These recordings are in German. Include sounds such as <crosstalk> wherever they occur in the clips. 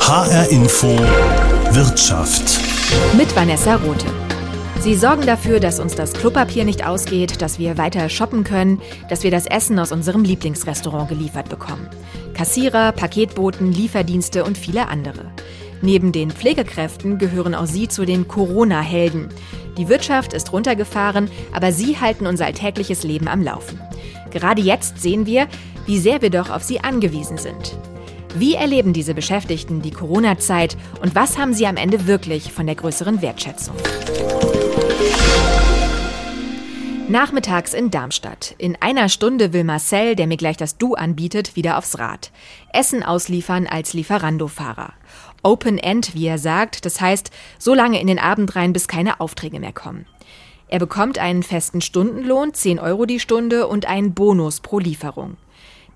HR Info Wirtschaft. Mit Vanessa Rote. Sie sorgen dafür, dass uns das Klopapier nicht ausgeht, dass wir weiter shoppen können, dass wir das Essen aus unserem Lieblingsrestaurant geliefert bekommen. Kassierer, Paketboten, Lieferdienste und viele andere. Neben den Pflegekräften gehören auch sie zu den Corona-Helden. Die Wirtschaft ist runtergefahren, aber sie halten unser alltägliches Leben am Laufen. Gerade jetzt sehen wir, wie sehr wir doch auf sie angewiesen sind. Wie erleben diese Beschäftigten die Corona-Zeit und was haben sie am Ende wirklich von der größeren Wertschätzung? Nachmittags in Darmstadt. In einer Stunde will Marcel, der mir gleich das Du anbietet, wieder aufs Rad. Essen ausliefern als Lieferando-Fahrer. Open End, wie er sagt, das heißt, so lange in den Abend rein, bis keine Aufträge mehr kommen. Er bekommt einen festen Stundenlohn, 10 Euro die Stunde und einen Bonus pro Lieferung.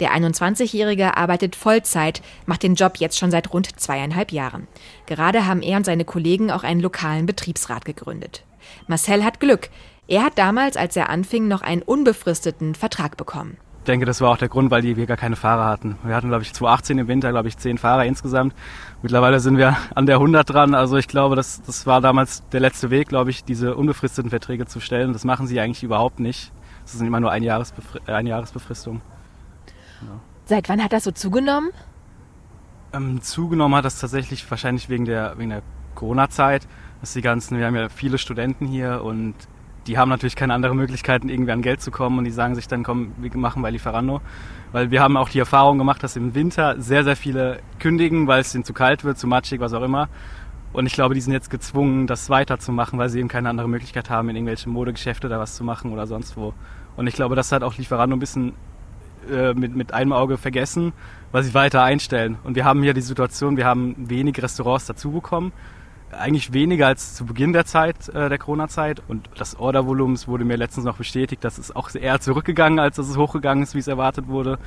Der 21-Jährige arbeitet Vollzeit, macht den Job jetzt schon seit rund zweieinhalb Jahren. Gerade haben er und seine Kollegen auch einen lokalen Betriebsrat gegründet. Marcel hat Glück. Er hat damals, als er anfing, noch einen unbefristeten Vertrag bekommen. Ich denke, das war auch der Grund, weil wir gar keine Fahrer hatten. Wir hatten, glaube ich, 2018 im Winter, glaube ich, zehn Fahrer insgesamt. Mittlerweile sind wir an der 100 dran. Also ich glaube, das, das war damals der letzte Weg, glaube ich, diese unbefristeten Verträge zu stellen. Das machen sie eigentlich überhaupt nicht. Das sind immer nur ein Jahresbefri Genau. Seit wann hat das so zugenommen? Ähm, zugenommen hat das tatsächlich wahrscheinlich wegen der, wegen der Corona-Zeit. Die ganzen, wir haben ja viele Studenten hier und die haben natürlich keine andere Möglichkeit, irgendwie an Geld zu kommen und die sagen sich dann, komm, wir machen bei Lieferando. Weil wir haben auch die Erfahrung gemacht, dass im Winter sehr, sehr viele kündigen, weil es ihnen zu kalt wird, zu matschig, was auch immer. Und ich glaube, die sind jetzt gezwungen, das weiterzumachen, weil sie eben keine andere Möglichkeit haben, in irgendwelche Modegeschäfte da was zu machen oder sonst wo. Und ich glaube, das hat auch Lieferando ein bisschen äh, mit, mit einem Auge vergessen, weil sie weiter einstellen. Und wir haben hier die Situation, wir haben wenig Restaurants dazu bekommen eigentlich weniger als zu Beginn der Zeit, äh, der Corona-Zeit. Und das Ordervolumen wurde mir letztens noch bestätigt, dass es auch eher zurückgegangen, als dass es hochgegangen ist, wie es erwartet wurde.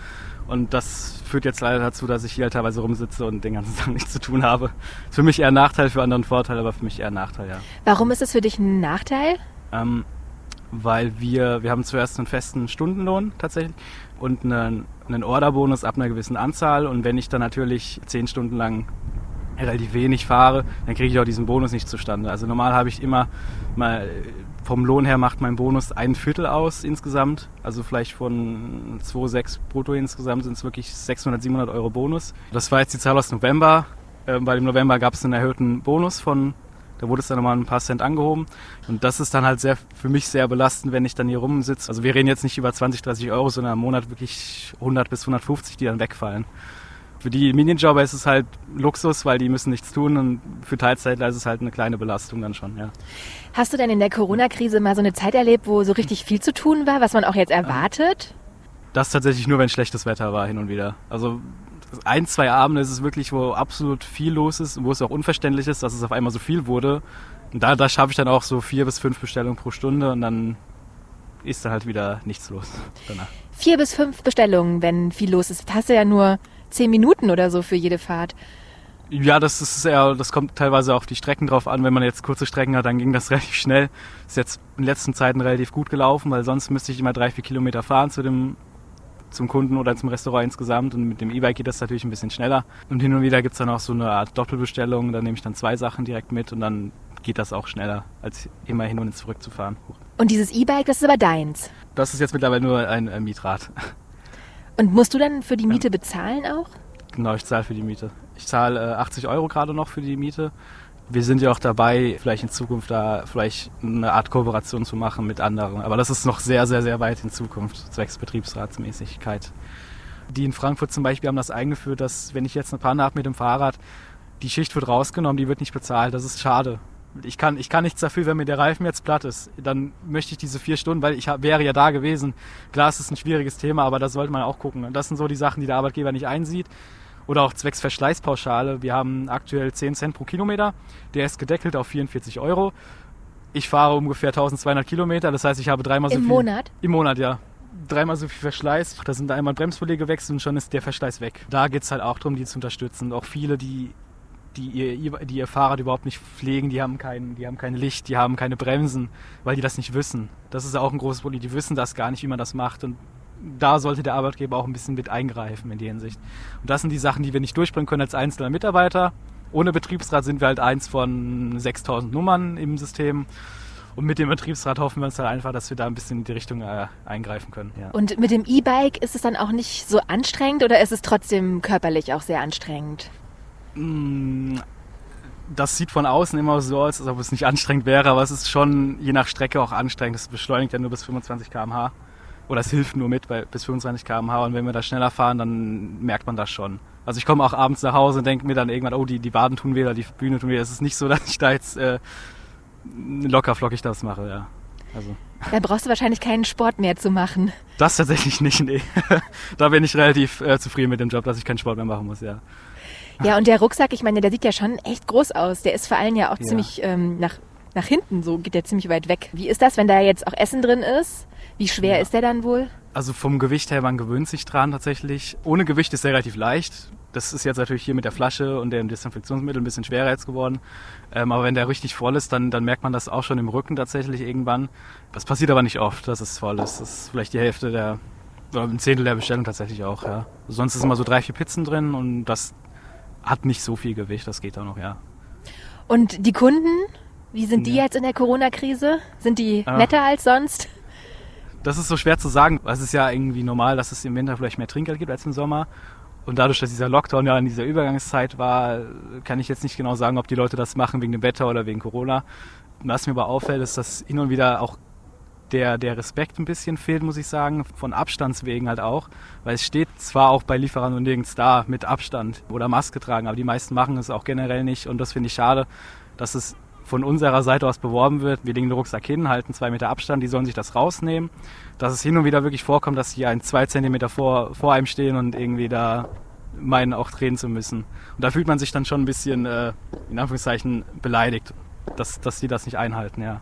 Und das führt jetzt leider dazu, dass ich hier halt teilweise rumsitze und den ganzen <laughs> Tag nichts zu tun habe. Ist für mich eher ein Nachteil, für anderen Vorteil, aber für mich eher ein Nachteil, ja. Warum ist es für dich ein Nachteil? Ähm, weil wir, wir haben zuerst einen festen Stundenlohn tatsächlich und einen, einen Orderbonus ab einer gewissen Anzahl. Und wenn ich dann natürlich zehn Stunden lang relativ wenig fahre, dann kriege ich auch diesen Bonus nicht zustande. Also normal habe ich immer mal vom Lohn her macht mein Bonus ein Viertel aus insgesamt. Also vielleicht von 2,6 brutto insgesamt sind es wirklich 600, 700 Euro Bonus. Das war jetzt die Zahl aus November. Äh, bei dem November gab es einen erhöhten Bonus von, da wurde es dann nochmal ein paar Cent angehoben. Und das ist dann halt sehr, für mich sehr belastend, wenn ich dann hier rumsitze. Also wir reden jetzt nicht über 20, 30 Euro, sondern im Monat wirklich 100 bis 150, die dann wegfallen. Für die Minijobber ist es halt Luxus, weil die müssen nichts tun und für Teilzeitler ist es halt eine kleine Belastung dann schon, ja. Hast du denn in der Corona-Krise mal so eine Zeit erlebt, wo so richtig viel zu tun war, was man auch jetzt erwartet? Das tatsächlich nur, wenn schlechtes Wetter war hin und wieder. Also ein, zwei Abende ist es wirklich, wo absolut viel los ist und wo es auch unverständlich ist, dass es auf einmal so viel wurde. Und da, da schaffe ich dann auch so vier bis fünf Bestellungen pro Stunde und dann ist da halt wieder nichts los danach. Vier bis fünf Bestellungen, wenn viel los ist. Hast du ja nur zehn Minuten oder so für jede Fahrt. Ja, das ist eher, das kommt teilweise auf die Strecken drauf an. Wenn man jetzt kurze Strecken hat, dann ging das <laughs> relativ schnell. Ist jetzt in den letzten Zeiten relativ gut gelaufen, weil sonst müsste ich immer drei, vier Kilometer fahren zu dem, zum Kunden oder zum Restaurant insgesamt. Und mit dem E-Bike geht das natürlich ein bisschen schneller. Und hin und wieder gibt's dann auch so eine Art Doppelbestellung. Da nehme ich dann zwei Sachen direkt mit und dann geht das auch schneller, als immer hin und zurück zu fahren. Und dieses E-Bike, das ist aber deins? Das ist jetzt mittlerweile nur ein, ein Mietrad. Und musst du dann für die Miete bezahlen auch? Genau, ich zahle für die Miete. Ich zahle äh, 80 Euro gerade noch für die Miete. Wir sind ja auch dabei, vielleicht in Zukunft da vielleicht eine Art Kooperation zu machen mit anderen. Aber das ist noch sehr, sehr, sehr weit in Zukunft, zwecks Betriebsratsmäßigkeit. Die in Frankfurt zum Beispiel haben das eingeführt, dass wenn ich jetzt eine Panne habe mit dem Fahrrad, die Schicht wird rausgenommen, die wird nicht bezahlt. Das ist schade ich kann, ich kann nichts dafür, wenn mir der Reifen jetzt platt ist. Dann möchte ich diese vier Stunden, weil ich wäre ja da gewesen. Klar, es ist ein schwieriges Thema, aber da sollte man auch gucken. Und das sind so die Sachen, die der Arbeitgeber nicht einsieht. Oder auch zwecks Verschleißpauschale. Wir haben aktuell 10 Cent pro Kilometer. Der ist gedeckelt auf 44 Euro. Ich fahre ungefähr 1200 Kilometer. Das heißt, ich habe dreimal so Im viel. Im Monat? Im Monat, ja dreimal so viel Verschleiß. Da sind einmal Bremsbeläge gewechselt und schon ist der Verschleiß weg. Da geht es halt auch darum, die zu unterstützen. Auch viele, die die ihr, die ihr Fahrrad überhaupt nicht pflegen, die haben kein, die haben kein Licht, die haben keine Bremsen, weil die das nicht wissen. Das ist auch ein großes Problem. Die wissen das gar nicht, wie man das macht. Und da sollte der Arbeitgeber auch ein bisschen mit eingreifen in die Hinsicht. Und das sind die Sachen, die wir nicht durchbringen können als einzelner Mitarbeiter. Ohne Betriebsrat sind wir halt eins von 6000 Nummern im System. Und mit dem Betriebsrat hoffen wir uns halt einfach, dass wir da ein bisschen in die Richtung äh, eingreifen können. Ja. Und mit dem E-Bike ist es dann auch nicht so anstrengend oder ist es trotzdem körperlich auch sehr anstrengend? Mm, das sieht von außen immer so aus, als ob es nicht anstrengend wäre, aber es ist schon je nach Strecke auch anstrengend. Es beschleunigt ja nur bis 25 km/h. Oder es hilft nur mit bei bis 25 km/h. Und wenn wir da schneller fahren, dann merkt man das schon. Also ich komme auch abends nach Hause und denke mir dann irgendwann, oh, die, die Waden tun weh oder die Bühne tun weh. Es ist nicht so, dass ich da jetzt äh, locker flockig das mache, ja. Also. Da brauchst du wahrscheinlich keinen Sport mehr zu machen. Das tatsächlich nicht, nee. <laughs> da bin ich relativ äh, zufrieden mit dem Job, dass ich keinen Sport mehr machen muss, ja. Ja, und der Rucksack, ich meine, der sieht ja schon echt groß aus. Der ist vor allem ja auch ja. ziemlich ähm, nach, nach hinten, so geht der ziemlich weit weg. Wie ist das, wenn da jetzt auch Essen drin ist? Wie schwer ja. ist der dann wohl? Also vom Gewicht her, man gewöhnt sich dran tatsächlich. Ohne Gewicht ist er relativ leicht. Das ist jetzt natürlich hier mit der Flasche und dem Desinfektionsmittel ein bisschen schwerer jetzt geworden. Ähm, aber wenn der richtig voll ist, dann, dann merkt man das auch schon im Rücken tatsächlich irgendwann. Das passiert aber nicht oft, dass es voll ist. Das ist vielleicht die Hälfte der, oder ein Zehntel der Bestellung tatsächlich auch, ja. Sonst ist immer so drei, vier Pizzen drin und das hat nicht so viel Gewicht, das geht auch noch, ja. Und die Kunden, wie sind die ja. jetzt in der Corona-Krise? Sind die ah. netter als sonst? Das ist so schwer zu sagen. Es ist ja irgendwie normal, dass es im Winter vielleicht mehr Trinkgeld gibt als im Sommer. Und dadurch, dass dieser Lockdown ja in dieser Übergangszeit war, kann ich jetzt nicht genau sagen, ob die Leute das machen wegen dem Wetter oder wegen Corona. Was mir aber auffällt, ist, dass hin und wieder auch der, der Respekt ein bisschen fehlt, muss ich sagen, von Abstandswegen halt auch. Weil es steht zwar auch bei Lieferanten und nirgends da mit Abstand oder Maske tragen, aber die meisten machen es auch generell nicht. Und das finde ich schade, dass es von unserer Seite aus beworben wird. Wir legen den Rucksack hin, halten zwei Meter Abstand, die sollen sich das rausnehmen. Dass es hin und wieder wirklich vorkommt, dass die ein, zwei Zentimeter vor, vor einem stehen und irgendwie da meinen auch drehen zu müssen. Und da fühlt man sich dann schon ein bisschen, äh, in Anführungszeichen, beleidigt, dass, dass die das nicht einhalten, ja.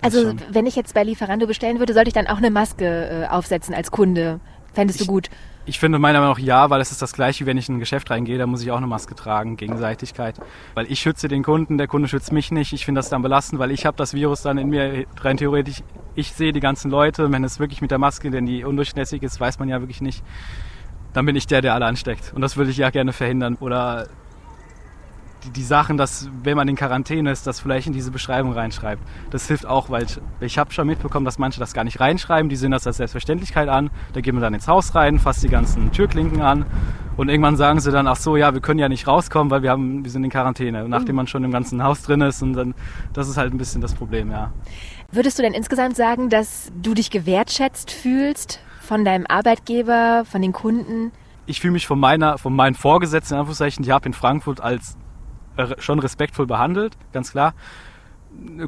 Also wenn ich jetzt bei Lieferando bestellen würde, sollte ich dann auch eine Maske äh, aufsetzen als Kunde? Fändest du gut? Ich finde meiner Meinung nach ja, weil es ist das gleiche, wie wenn ich in ein Geschäft reingehe, da muss ich auch eine Maske tragen, Gegenseitigkeit. Weil ich schütze den Kunden, der Kunde schützt mich nicht. Ich finde das dann belastend, weil ich habe das Virus dann in mir rein theoretisch. Ich sehe die ganzen Leute, wenn es wirklich mit der Maske, denn die undurchlässig ist, weiß man ja wirklich nicht. Dann bin ich der, der alle ansteckt. Und das würde ich ja gerne verhindern. Oder die, die Sachen, dass wenn man in Quarantäne ist, das vielleicht in diese Beschreibung reinschreibt. Das hilft auch, weil ich, ich habe schon mitbekommen, dass manche das gar nicht reinschreiben. Die sehen das als Selbstverständlichkeit an. Da gehen wir dann ins Haus rein, fasst die ganzen Türklinken an und irgendwann sagen sie dann, ach so, ja, wir können ja nicht rauskommen, weil wir haben, wir sind in Quarantäne. nachdem man schon im ganzen Haus drin ist und dann, das ist halt ein bisschen das Problem, ja. Würdest du denn insgesamt sagen, dass du dich gewertschätzt fühlst von deinem Arbeitgeber, von den Kunden? Ich fühle mich von meiner, von meinen Vorgesetzten, in Anführungszeichen, ich habe in Frankfurt als schon respektvoll behandelt, ganz klar.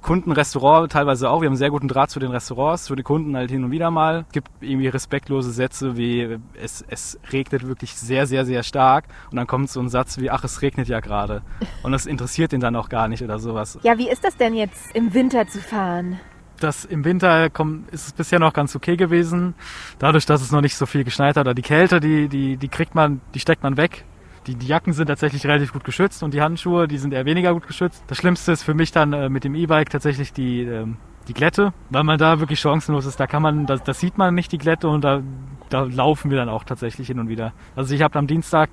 Kunden, Restaurant teilweise auch. Wir haben sehr guten Draht zu den Restaurants, zu den Kunden halt hin und wieder mal. Es gibt irgendwie respektlose Sätze wie es, es regnet wirklich sehr, sehr, sehr stark. Und dann kommt so ein Satz wie, ach, es regnet ja gerade. Und das interessiert ihn dann auch gar nicht oder sowas. Ja, wie ist das denn jetzt im Winter zu fahren? Das im Winter kommt, ist es bisher noch ganz okay gewesen. Dadurch, dass es noch nicht so viel geschneit hat, oder die Kälte, die, die, die kriegt man, die steckt man weg die, die Jacken sind tatsächlich relativ gut geschützt und die Handschuhe, die sind eher weniger gut geschützt. Das Schlimmste ist für mich dann äh, mit dem E-Bike tatsächlich die, ähm, die Glätte, weil man da wirklich chancenlos ist. Da kann man, das, das sieht man nicht, die Glätte, und da, da laufen wir dann auch tatsächlich hin und wieder. Also ich habe am Dienstag,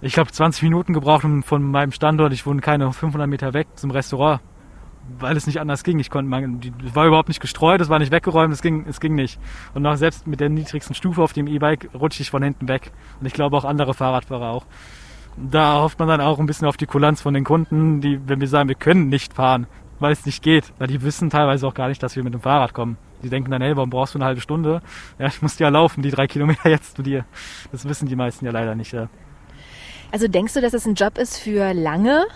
ich glaube, 20 Minuten gebraucht von meinem Standort. Ich wohne keine 500 Meter weg zum Restaurant weil es nicht anders ging. Ich konnte, man, die, war überhaupt nicht gestreut, es war nicht weggeräumt, es ging, es ging nicht. Und auch selbst mit der niedrigsten Stufe auf dem E-Bike rutsche ich von hinten weg. Und ich glaube auch andere Fahrradfahrer auch. Da hofft man dann auch ein bisschen auf die Kulanz von den Kunden, die, wenn wir sagen, wir können nicht fahren, weil es nicht geht. Weil die wissen teilweise auch gar nicht, dass wir mit dem Fahrrad kommen. Die denken dann, hey, warum brauchst du eine halbe Stunde? Ja, ich muss ja laufen, die drei Kilometer <laughs> jetzt zu dir. Das wissen die meisten ja leider nicht, ja. Also denkst du, dass es ein Job ist für lange?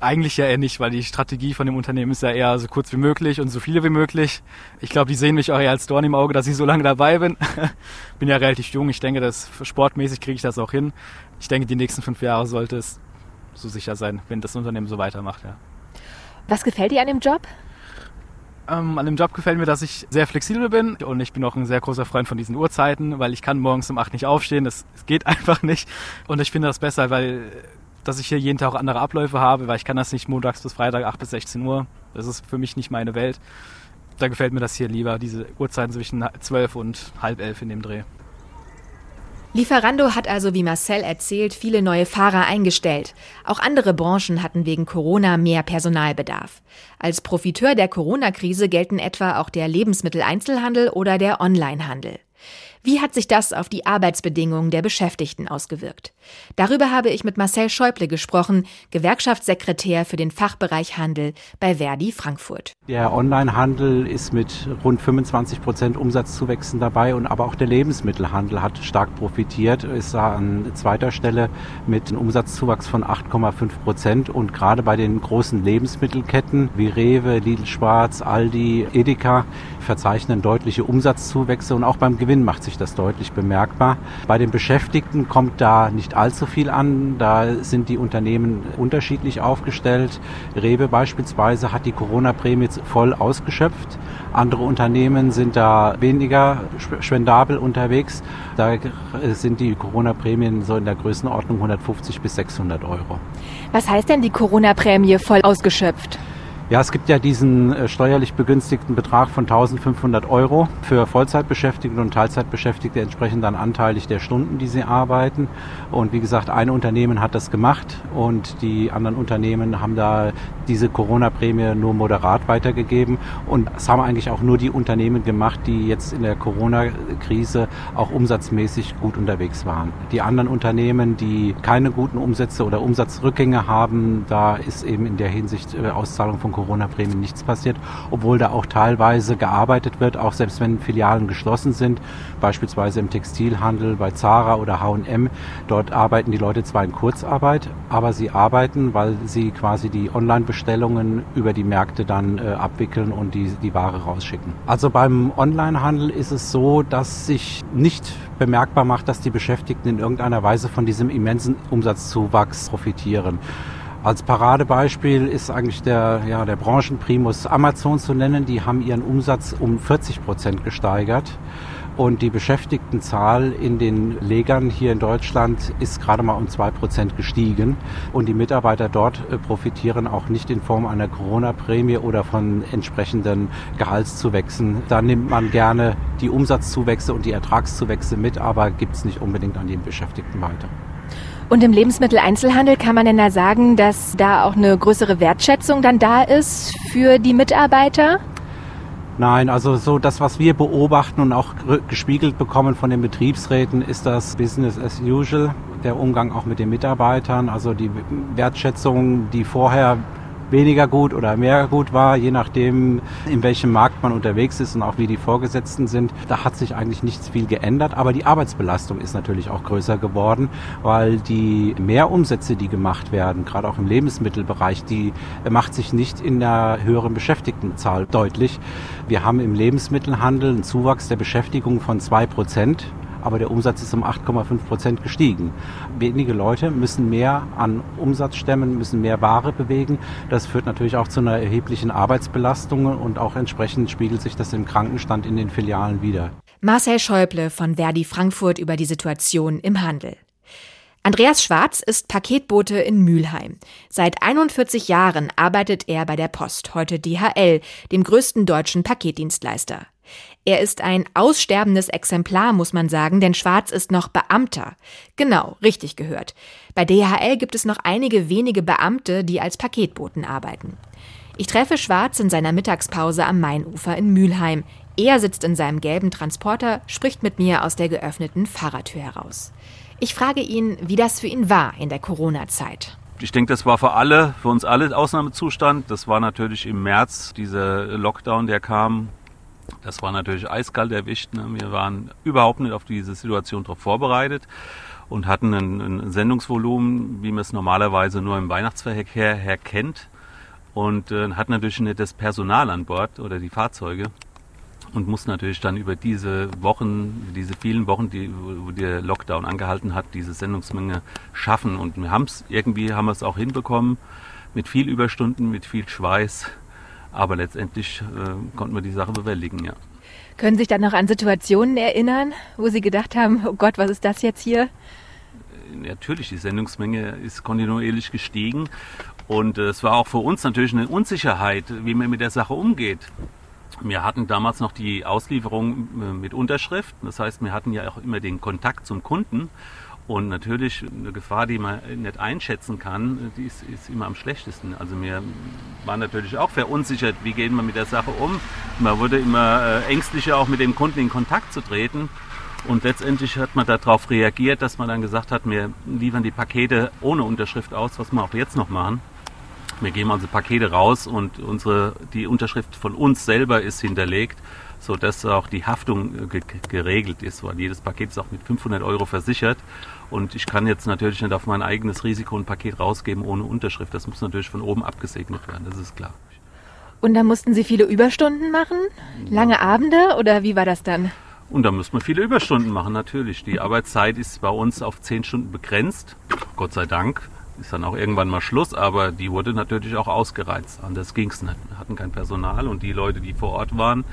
Eigentlich ja eher nicht, weil die Strategie von dem Unternehmen ist ja eher so kurz wie möglich und so viele wie möglich. Ich glaube, die sehen mich auch eher als Dorn im Auge, dass ich so lange dabei bin. <laughs> bin ja relativ jung. Ich denke, dass sportmäßig kriege ich das auch hin. Ich denke, die nächsten fünf Jahre sollte es so sicher sein, wenn das Unternehmen so weitermacht. Ja. Was gefällt dir an dem Job? Ähm, an dem Job gefällt mir, dass ich sehr flexibel bin und ich bin auch ein sehr großer Freund von diesen Uhrzeiten, weil ich kann morgens um acht nicht aufstehen. Das, das geht <laughs> einfach nicht. Und ich finde das besser, weil dass ich hier jeden Tag andere Abläufe habe, weil ich kann das nicht montags bis Freitag 8 bis 16 Uhr. Das ist für mich nicht meine Welt. da gefällt mir das hier lieber, diese Uhrzeiten zwischen 12 und halb elf in dem Dreh. Lieferando hat also, wie Marcel erzählt, viele neue Fahrer eingestellt. Auch andere Branchen hatten wegen Corona mehr Personalbedarf. Als Profiteur der Corona-Krise gelten etwa auch der Lebensmitteleinzelhandel oder der Onlinehandel. Wie hat sich das auf die Arbeitsbedingungen der Beschäftigten ausgewirkt? Darüber habe ich mit Marcel Schäuble gesprochen, Gewerkschaftssekretär für den Fachbereich Handel bei Verdi Frankfurt. Der Onlinehandel ist mit rund 25 Prozent Umsatzzuwächsen dabei und aber auch der Lebensmittelhandel hat stark profitiert, ist an zweiter Stelle mit einem Umsatzzuwachs von 8,5 Prozent und gerade bei den großen Lebensmittelketten wie Rewe, Lidl Schwarz, Aldi, Edeka verzeichnen deutliche Umsatzzuwächse und auch beim Gewinn macht sich das deutlich bemerkbar. Bei den Beschäftigten kommt da nicht allzu viel an. Da sind die Unternehmen unterschiedlich aufgestellt. Rewe beispielsweise hat die Corona-Prämie voll ausgeschöpft. Andere Unternehmen sind da weniger spendabel unterwegs. Da sind die Corona-Prämien so in der Größenordnung 150 bis 600 Euro. Was heißt denn die Corona-Prämie voll ausgeschöpft? Ja, es gibt ja diesen äh, steuerlich begünstigten Betrag von 1500 Euro für Vollzeitbeschäftigte und Teilzeitbeschäftigte entsprechend dann anteilig der Stunden, die sie arbeiten. Und wie gesagt, ein Unternehmen hat das gemacht und die anderen Unternehmen haben da diese Corona-Prämie nur moderat weitergegeben. Und es haben eigentlich auch nur die Unternehmen gemacht, die jetzt in der Corona-Krise auch umsatzmäßig gut unterwegs waren. Die anderen Unternehmen, die keine guten Umsätze oder Umsatzrückgänge haben, da ist eben in der Hinsicht äh, Auszahlung von Corona-Prämien nichts passiert, obwohl da auch teilweise gearbeitet wird, auch selbst wenn Filialen geschlossen sind, beispielsweise im Textilhandel bei Zara oder H&M. Dort arbeiten die Leute zwar in Kurzarbeit, aber sie arbeiten, weil sie quasi die Online-Bestellungen über die Märkte dann äh, abwickeln und die, die Ware rausschicken. Also beim Online-Handel ist es so, dass sich nicht bemerkbar macht, dass die Beschäftigten in irgendeiner Weise von diesem immensen Umsatzzuwachs profitieren. Als Paradebeispiel ist eigentlich der, ja, der Branchenprimus Amazon zu nennen. Die haben ihren Umsatz um 40 Prozent gesteigert. Und die Beschäftigtenzahl in den Legern hier in Deutschland ist gerade mal um zwei Prozent gestiegen. Und die Mitarbeiter dort äh, profitieren auch nicht in Form einer Corona-Prämie oder von entsprechenden Gehaltszuwächsen. Da nimmt man gerne die Umsatzzuwächse und die Ertragszuwächse mit, aber gibt es nicht unbedingt an den Beschäftigten weiter. Und im Lebensmitteleinzelhandel kann man denn da sagen, dass da auch eine größere Wertschätzung dann da ist für die Mitarbeiter? Nein, also so das, was wir beobachten und auch gespiegelt bekommen von den Betriebsräten, ist das Business as usual, der Umgang auch mit den Mitarbeitern, also die Wertschätzung, die vorher weniger gut oder mehr gut war, je nachdem, in welchem Markt man unterwegs ist und auch wie die Vorgesetzten sind. Da hat sich eigentlich nichts viel geändert, aber die Arbeitsbelastung ist natürlich auch größer geworden, weil die Mehrumsätze, die gemacht werden, gerade auch im Lebensmittelbereich, die macht sich nicht in der höheren Beschäftigtenzahl deutlich. Wir haben im Lebensmittelhandel einen Zuwachs der Beschäftigung von zwei Prozent aber der Umsatz ist um 8,5 Prozent gestiegen. Wenige Leute müssen mehr an Umsatz stemmen, müssen mehr Ware bewegen. Das führt natürlich auch zu einer erheblichen Arbeitsbelastung und auch entsprechend spiegelt sich das im Krankenstand in den Filialen wieder. Marcel Schäuble von Verdi Frankfurt über die Situation im Handel. Andreas Schwarz ist Paketbote in Mülheim. Seit 41 Jahren arbeitet er bei der Post, heute DHL, dem größten deutschen Paketdienstleister. Er ist ein aussterbendes Exemplar, muss man sagen, denn Schwarz ist noch Beamter. Genau, richtig gehört. Bei DHL gibt es noch einige wenige Beamte, die als Paketboten arbeiten. Ich treffe Schwarz in seiner Mittagspause am Mainufer in Mülheim. Er sitzt in seinem gelben Transporter, spricht mit mir aus der geöffneten Fahrertür heraus. Ich frage ihn, wie das für ihn war in der Corona-Zeit. Ich denke, das war für alle, für uns alle Ausnahmezustand. Das war natürlich im März dieser Lockdown, der kam. Das war natürlich eiskalt erwischt. Ne? Wir waren überhaupt nicht auf diese Situation darauf vorbereitet und hatten ein, ein, Sendungsvolumen, wie man es normalerweise nur im Weihnachtsverkehr her kennt. Und äh, hatten natürlich nicht das Personal an Bord oder die Fahrzeuge und mussten natürlich dann über diese Wochen, diese vielen Wochen, die, wo der Lockdown angehalten hat, diese Sendungsmenge schaffen. Und wir haben es irgendwie haben wir es auch hinbekommen mit viel Überstunden, mit viel Schweiß aber letztendlich äh, konnten wir die Sache bewältigen, ja. Können Sie sich dann noch an Situationen erinnern, wo Sie gedacht haben, oh Gott, was ist das jetzt hier? Äh, natürlich, die Sendungsmenge ist kontinuierlich gestiegen und äh, es war auch für uns natürlich eine Unsicherheit, wie man mit der Sache umgeht. Wir hatten damals noch die Auslieferung äh, mit Unterschrift. Das heißt, wir hatten ja auch immer den Kontakt zum Kunden. Und natürlich eine Gefahr, die man nicht einschätzen kann, die ist, ist, immer am schlechtesten. Also wir waren natürlich auch verunsichert, wie gehen wir mit der Sache um. Man wurde immer äh, ängstlicher, auch mit dem Kunden in Kontakt zu treten. Und letztendlich hat man darauf reagiert, dass man dann gesagt hat, wir liefern die Pakete ohne Unterschrift aus, was wir auch jetzt noch machen. Wir geben also Pakete raus und unsere, die Unterschrift von uns selber ist hinterlegt, sodass auch die Haftung äh, geregelt ist, weil jedes Paket ist auch mit 500 Euro versichert. Und ich kann jetzt natürlich nicht auf mein eigenes Risiko ein Paket rausgeben ohne Unterschrift. Das muss natürlich von oben abgesegnet werden, das ist klar. Und da mussten Sie viele Überstunden machen? Lange Abende oder wie war das dann? Und da muss man viele Überstunden machen, natürlich. Die Arbeitszeit ist bei uns auf zehn Stunden begrenzt. Gott sei Dank. Ist dann auch irgendwann mal Schluss, aber die wurde natürlich auch ausgereizt. Anders ging es nicht. Wir hatten kein Personal und die Leute, die vor Ort waren,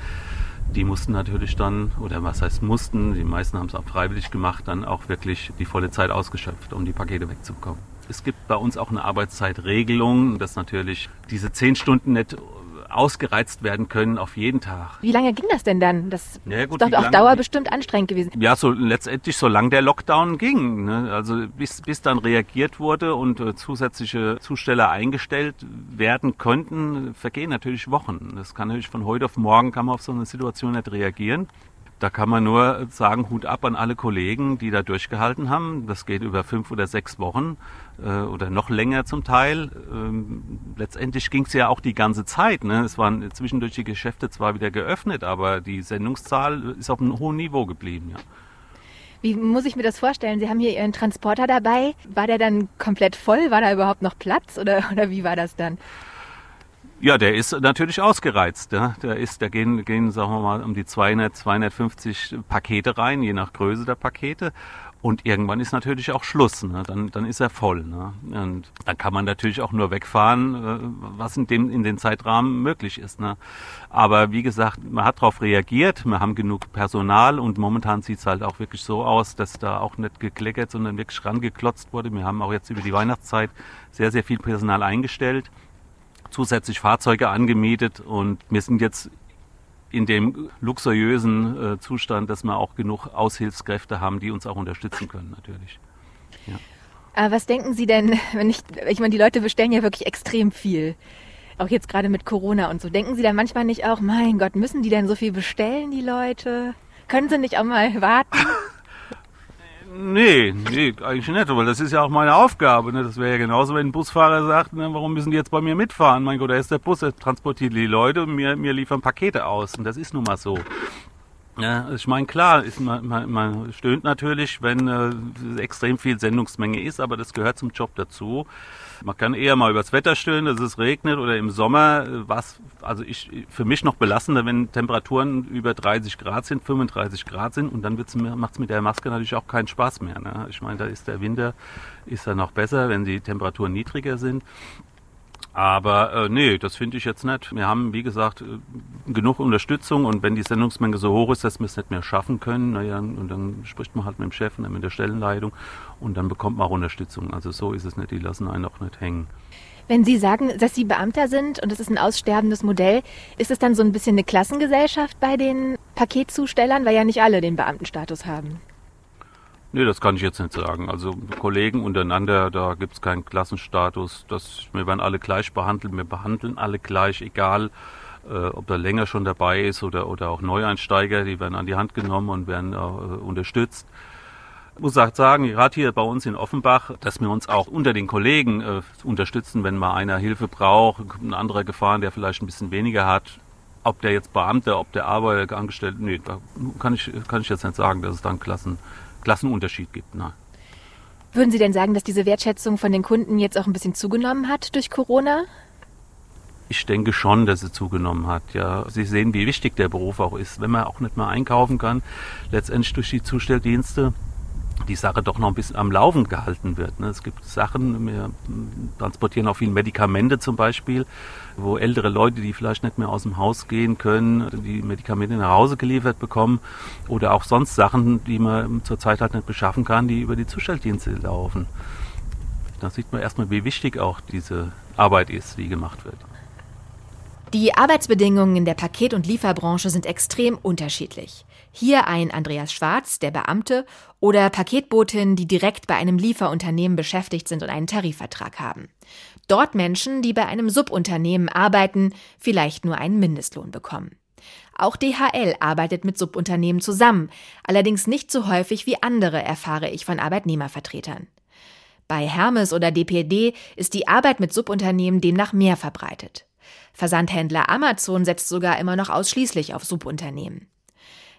die mussten natürlich dann, oder was heißt mussten, die meisten haben es auch freiwillig gemacht, dann auch wirklich die volle Zeit ausgeschöpft, um die Pakete wegzubekommen. Es gibt bei uns auch eine Arbeitszeitregelung, dass natürlich diese zehn Stunden nicht ausgereizt werden können auf jeden Tag. Wie lange ging das denn dann? Das ja, gut, ist doch auf Dauer bestimmt anstrengend gewesen. Ja, so letztendlich solange der Lockdown ging. Ne? Also bis, bis dann reagiert wurde und äh, zusätzliche Zusteller eingestellt werden könnten, vergehen natürlich Wochen. Das kann natürlich von heute auf morgen kann man auf so eine Situation nicht reagieren. Da kann man nur sagen, Hut ab an alle Kollegen, die da durchgehalten haben. Das geht über fünf oder sechs Wochen äh, oder noch länger zum Teil. Ähm, letztendlich ging es ja auch die ganze Zeit. Ne? Es waren zwischendurch die Geschäfte zwar wieder geöffnet, aber die Sendungszahl ist auf einem hohen Niveau geblieben. Ja. Wie muss ich mir das vorstellen? Sie haben hier Ihren Transporter dabei. War der dann komplett voll? War da überhaupt noch Platz oder, oder wie war das dann? Ja, der ist natürlich ausgereizt. Ja. Der ist, da gehen, gehen, sagen wir mal, um die 200, 250 Pakete rein, je nach Größe der Pakete. Und irgendwann ist natürlich auch Schluss. Ne? Dann, dann ist er voll. Ne? Und dann kann man natürlich auch nur wegfahren, äh, was in dem in den Zeitrahmen möglich ist. Ne? Aber wie gesagt, man hat darauf reagiert. Wir haben genug Personal und momentan sieht es halt auch wirklich so aus, dass da auch nicht gekleckert, sondern wirklich rangeklotzt wurde. Wir haben auch jetzt über die Weihnachtszeit sehr, sehr viel Personal eingestellt zusätzlich Fahrzeuge angemietet und wir sind jetzt in dem luxuriösen äh, Zustand, dass wir auch genug Aushilfskräfte haben, die uns auch unterstützen können, natürlich. Ja. Aber was denken Sie denn, wenn ich, ich meine, die Leute bestellen ja wirklich extrem viel. Auch jetzt gerade mit Corona und so. Denken Sie da manchmal nicht auch, mein Gott, müssen die denn so viel bestellen, die Leute? Können Sie nicht auch mal warten? Nee, nee, eigentlich nicht, weil das ist ja auch meine Aufgabe. Ne? Das wäre ja genauso, wenn ein Busfahrer sagt, ne, warum müssen die jetzt bei mir mitfahren? Mein Gott, da ist der Bus, der transportiert die Leute und mir, mir liefern Pakete aus. Und das ist nun mal so. Ja, ich meine, klar, ist, man, man, man stöhnt natürlich, wenn äh, extrem viel Sendungsmenge ist, aber das gehört zum Job dazu. Man kann eher mal übers Wetter stöhnen, dass es regnet oder im Sommer, äh, was also ich für mich noch belastender, wenn Temperaturen über 30 Grad sind, 35 Grad sind und dann macht es mit der Maske natürlich auch keinen Spaß mehr. Ne? Ich meine, da ist der Winter ist dann noch besser, wenn die Temperaturen niedriger sind. Aber äh, nee, das finde ich jetzt nicht. Wir haben, wie gesagt, äh, genug Unterstützung und wenn die Sendungsmenge so hoch ist, dass wir es nicht mehr schaffen können, naja, und dann spricht man halt mit dem Chef und dann mit der Stellenleitung und dann bekommt man auch Unterstützung. Also so ist es nicht, die lassen einen auch nicht hängen. Wenn Sie sagen, dass Sie Beamter sind und es ist ein aussterbendes Modell, ist es dann so ein bisschen eine Klassengesellschaft bei den Paketzustellern, weil ja nicht alle den Beamtenstatus haben? Nee, das kann ich jetzt nicht sagen. Also Kollegen untereinander, da gibt es keinen Klassenstatus. Das, wir werden alle gleich behandelt. Wir behandeln alle gleich, egal äh, ob da länger schon dabei ist oder, oder auch Neueinsteiger. Die werden an die Hand genommen und werden äh, unterstützt. Ich muss auch sagen, gerade hier bei uns in Offenbach, dass wir uns auch unter den Kollegen äh, unterstützen, wenn mal einer Hilfe braucht, ein anderer gefahren, der vielleicht ein bisschen weniger hat. Ob der jetzt Beamter, ob der Arbeiter, angestellt, nee, da kann ich, kann ich jetzt nicht sagen, dass es dann Klassen Klassenunterschied gibt. Nein. Würden Sie denn sagen, dass diese Wertschätzung von den Kunden jetzt auch ein bisschen zugenommen hat durch Corona? Ich denke schon, dass sie zugenommen hat. Ja, Sie sehen, wie wichtig der Beruf auch ist, wenn man auch nicht mehr einkaufen kann. Letztendlich durch die Zustelldienste die Sache doch noch ein bisschen am Laufen gehalten wird. Ne? Es gibt Sachen, wir transportieren auch viel Medikamente zum Beispiel, wo ältere Leute, die vielleicht nicht mehr aus dem Haus gehen können, die Medikamente nach Hause geliefert bekommen oder auch sonst Sachen, die man zurzeit halt nicht beschaffen kann, die über die Zustelldienste laufen. Da sieht man erstmal, wie wichtig auch diese Arbeit ist, die gemacht wird. Die Arbeitsbedingungen in der Paket- und Lieferbranche sind extrem unterschiedlich. Hier ein Andreas Schwarz, der Beamte, oder Paketbotinnen, die direkt bei einem Lieferunternehmen beschäftigt sind und einen Tarifvertrag haben. Dort Menschen, die bei einem Subunternehmen arbeiten, vielleicht nur einen Mindestlohn bekommen. Auch DHL arbeitet mit Subunternehmen zusammen, allerdings nicht so häufig wie andere, erfahre ich von Arbeitnehmervertretern. Bei Hermes oder DPD ist die Arbeit mit Subunternehmen demnach mehr verbreitet. Versandhändler Amazon setzt sogar immer noch ausschließlich auf Subunternehmen.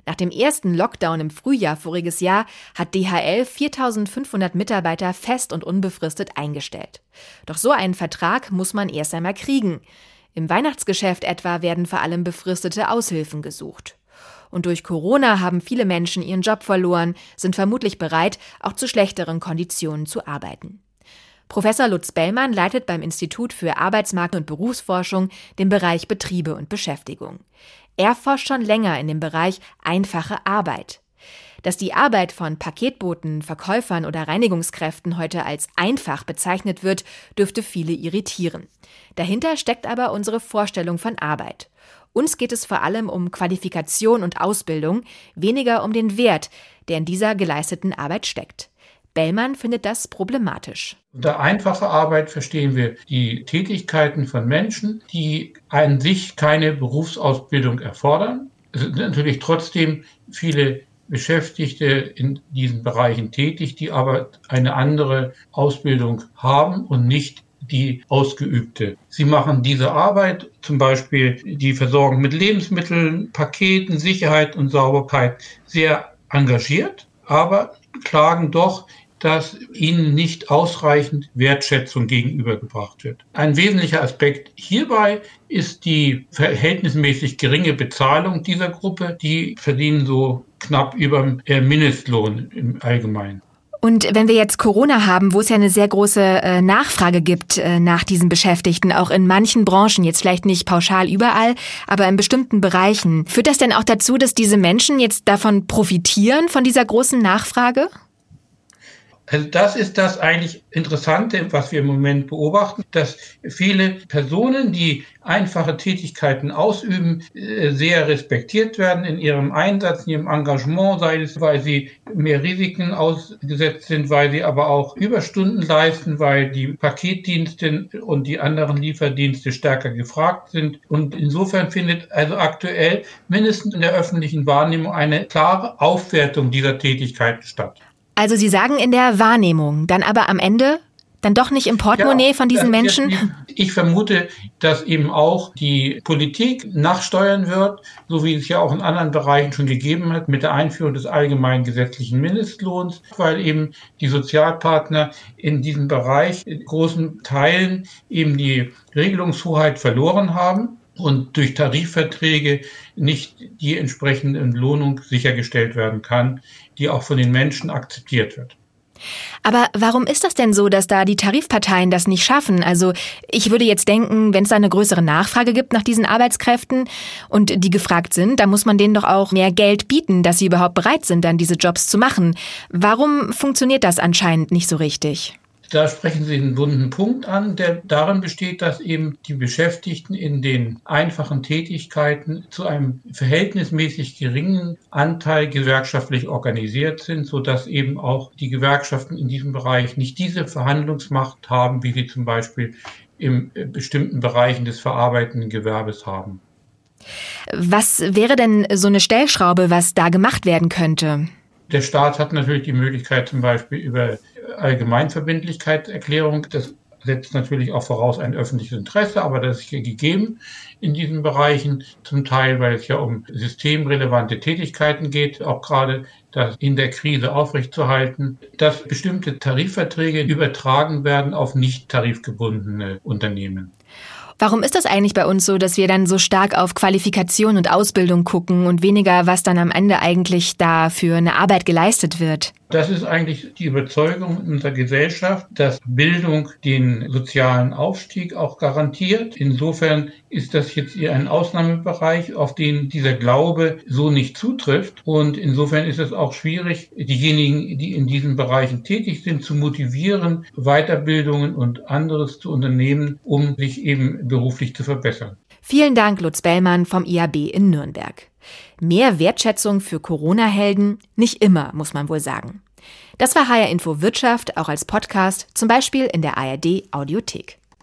Nach dem ersten Lockdown im Frühjahr voriges Jahr hat DHL 4500 Mitarbeiter fest und unbefristet eingestellt. Doch so einen Vertrag muss man erst einmal kriegen. Im Weihnachtsgeschäft etwa werden vor allem befristete Aushilfen gesucht. Und durch Corona haben viele Menschen ihren Job verloren, sind vermutlich bereit, auch zu schlechteren Konditionen zu arbeiten. Professor Lutz Bellmann leitet beim Institut für Arbeitsmarkt- und Berufsforschung den Bereich Betriebe und Beschäftigung. Er forscht schon länger in dem Bereich einfache Arbeit. Dass die Arbeit von Paketboten, Verkäufern oder Reinigungskräften heute als einfach bezeichnet wird, dürfte viele irritieren. Dahinter steckt aber unsere Vorstellung von Arbeit. Uns geht es vor allem um Qualifikation und Ausbildung, weniger um den Wert, der in dieser geleisteten Arbeit steckt. Bellmann findet das problematisch. Unter einfacher Arbeit verstehen wir die Tätigkeiten von Menschen, die an sich keine Berufsausbildung erfordern. Es sind natürlich trotzdem viele Beschäftigte in diesen Bereichen tätig, die aber eine andere Ausbildung haben und nicht die ausgeübte. Sie machen diese Arbeit, zum Beispiel die Versorgung mit Lebensmitteln, Paketen, Sicherheit und Sauberkeit, sehr engagiert, aber klagen doch dass ihnen nicht ausreichend Wertschätzung gegenübergebracht wird. Ein wesentlicher Aspekt hierbei ist die verhältnismäßig geringe Bezahlung dieser Gruppe. Die verdienen so knapp über dem äh, Mindestlohn im Allgemeinen. Und wenn wir jetzt Corona haben, wo es ja eine sehr große äh, Nachfrage gibt äh, nach diesen Beschäftigten, auch in manchen Branchen, jetzt vielleicht nicht pauschal überall, aber in bestimmten Bereichen, führt das denn auch dazu, dass diese Menschen jetzt davon profitieren, von dieser großen Nachfrage? Also das ist das eigentlich Interessante, was wir im Moment beobachten, dass viele Personen, die einfache Tätigkeiten ausüben, äh, sehr respektiert werden in ihrem Einsatz, in ihrem Engagement, sei es, weil sie mehr Risiken ausgesetzt sind, weil sie aber auch Überstunden leisten, weil die Paketdienste und die anderen Lieferdienste stärker gefragt sind. Und insofern findet also aktuell mindestens in der öffentlichen Wahrnehmung eine klare Aufwertung dieser Tätigkeiten statt. Also Sie sagen in der Wahrnehmung, dann aber am Ende dann doch nicht im Portemonnaie ja, von diesen Menschen? Ich vermute, dass eben auch die Politik nachsteuern wird, so wie es ja auch in anderen Bereichen schon gegeben hat, mit der Einführung des allgemeinen gesetzlichen Mindestlohns, weil eben die Sozialpartner in diesem Bereich in großen Teilen eben die Regelungshoheit verloren haben und durch Tarifverträge nicht die entsprechende Entlohnung sichergestellt werden kann, die auch von den Menschen akzeptiert wird. Aber warum ist das denn so, dass da die Tarifparteien das nicht schaffen? Also ich würde jetzt denken, wenn es da eine größere Nachfrage gibt nach diesen Arbeitskräften und die gefragt sind, dann muss man denen doch auch mehr Geld bieten, dass sie überhaupt bereit sind, dann diese Jobs zu machen. Warum funktioniert das anscheinend nicht so richtig? Da sprechen Sie einen wunden Punkt an, der darin besteht, dass eben die Beschäftigten in den einfachen Tätigkeiten zu einem verhältnismäßig geringen Anteil gewerkschaftlich organisiert sind, so dass eben auch die Gewerkschaften in diesem Bereich nicht diese Verhandlungsmacht haben, wie sie zum Beispiel in äh, bestimmten Bereichen des verarbeitenden Gewerbes haben. Was wäre denn so eine Stellschraube, was da gemacht werden könnte? Der Staat hat natürlich die Möglichkeit, zum Beispiel über Allgemeinverbindlichkeitserklärung, das setzt natürlich auch voraus ein öffentliches Interesse, aber das ist hier gegeben in diesen Bereichen, zum Teil, weil es ja um systemrelevante Tätigkeiten geht, auch gerade das in der Krise aufrechtzuerhalten, dass bestimmte Tarifverträge übertragen werden auf nicht tarifgebundene Unternehmen. Warum ist das eigentlich bei uns so, dass wir dann so stark auf Qualifikation und Ausbildung gucken und weniger, was dann am Ende eigentlich da für eine Arbeit geleistet wird? Das ist eigentlich die Überzeugung unserer Gesellschaft, dass Bildung den sozialen Aufstieg auch garantiert. Insofern ist das jetzt eher ein Ausnahmebereich, auf den dieser Glaube so nicht zutrifft. Und insofern ist es auch schwierig, diejenigen, die in diesen Bereichen tätig sind, zu motivieren, Weiterbildungen und anderes zu unternehmen, um sich eben beruflich zu verbessern. Vielen Dank, Lutz Bellmann vom IAB in Nürnberg. Mehr Wertschätzung für Corona-Helden? Nicht immer, muss man wohl sagen. Das war HR Info Wirtschaft, auch als Podcast, zum Beispiel in der ARD Audiothek.